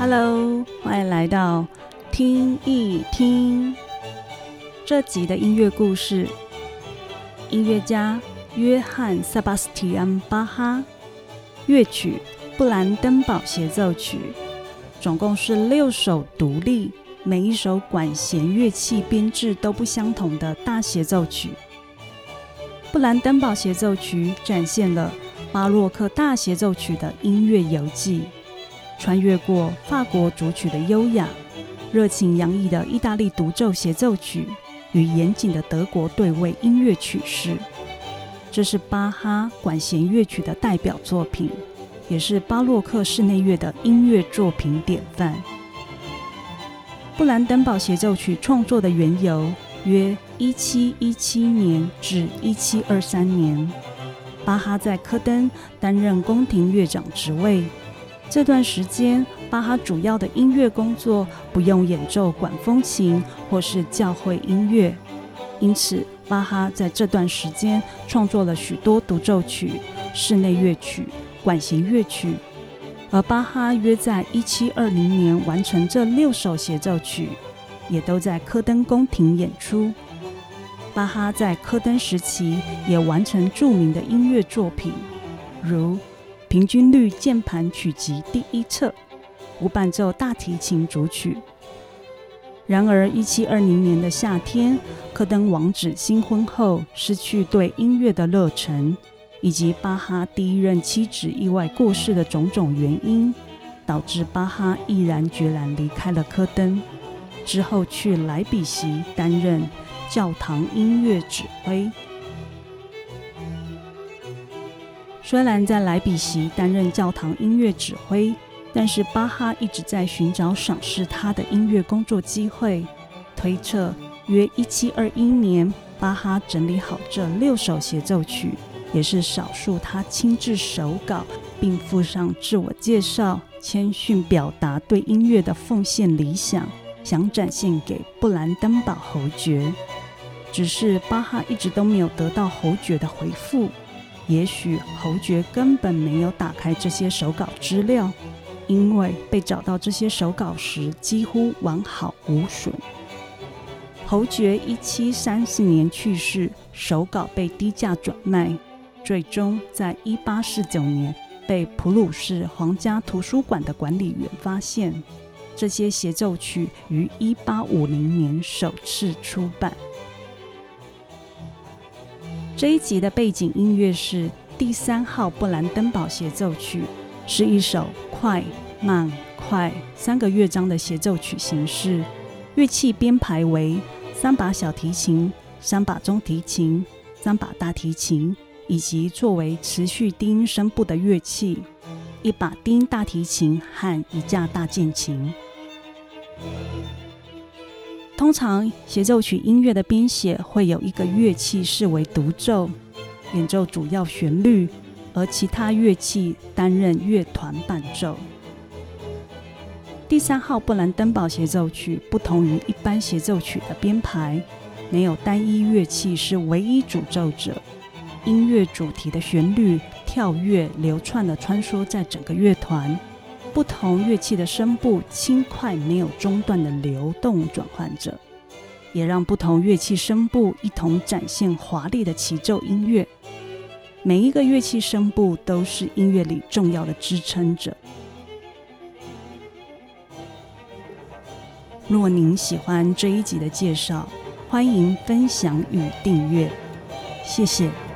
Hello，欢迎来到听一听这集的音乐故事。音乐家约翰·塞巴斯蒂安·巴哈，乐曲《布兰登堡协奏曲》，总共是六首独立、每一首管弦乐器编制都不相同的大协奏曲。布兰登堡协奏曲展现了巴洛克大协奏曲的音乐游记，穿越过法国主曲的优雅、热情洋溢的意大利独奏协奏曲与严谨的德国对位音乐曲式。这是巴哈管弦乐曲的代表作品，也是巴洛克室内乐的音乐作品典范。布兰登堡协奏曲创作的缘由。约一七一七年至一七二三年，巴哈在科登担任宫廷乐长职位。这段时间，巴哈主要的音乐工作不用演奏管风琴或是教会音乐，因此巴哈在这段时间创作了许多独奏曲、室内乐曲、管弦乐曲。而巴哈约在一七二零年完成这六首协奏曲。也都在科登宫廷演出。巴哈在科登时期也完成著名的音乐作品，如《平均律键盘曲集》第一册、无伴奏大提琴组曲。然而，一七二零年的夏天，科登王子新婚后失去对音乐的热忱，以及巴哈第一任妻子意外过世的种种原因，导致巴哈毅然决然离开了科登。之后去莱比锡担任教堂音乐指挥。虽然在莱比锡担任教堂音乐指挥，但是巴哈一直在寻找赏识他的音乐工作机会。推测约一七二一年，巴哈整理好这六首协奏曲，也是少数他亲自手稿并附上自我介绍、谦逊表达对音乐的奉献理想。想展现给布兰登堡侯爵，只是巴哈一直都没有得到侯爵的回复。也许侯爵根本没有打开这些手稿资料，因为被找到这些手稿时几乎完好无损。侯爵一七三四年去世，手稿被低价转卖，最终在一八四九年被普鲁士皇家图书馆的管理员发现。这些协奏曲于一八五零年首次出版。这一集的背景音乐是第三号布兰登堡协奏曲，是一首快慢快三个乐章的协奏曲形式。乐器编排为三把小提琴、三把中提琴、三把大提琴，以及作为持续低音声部的乐器一把低音大提琴和一架大键琴。通常协奏曲音乐的编写会有一个乐器视为独奏，演奏主要旋律，而其他乐器担任乐团伴奏。第三号布兰登堡协奏曲不同于一般协奏曲的编排，没有单一乐器是唯一主奏者，音乐主题的旋律跳跃流窜的穿梭在整个乐团。不同乐器的声部轻快、没有中断的流动转换着，也让不同乐器声部一同展现华丽的齐奏音乐。每一个乐器声部都是音乐里重要的支撑者。若您喜欢这一集的介绍，欢迎分享与订阅，谢谢。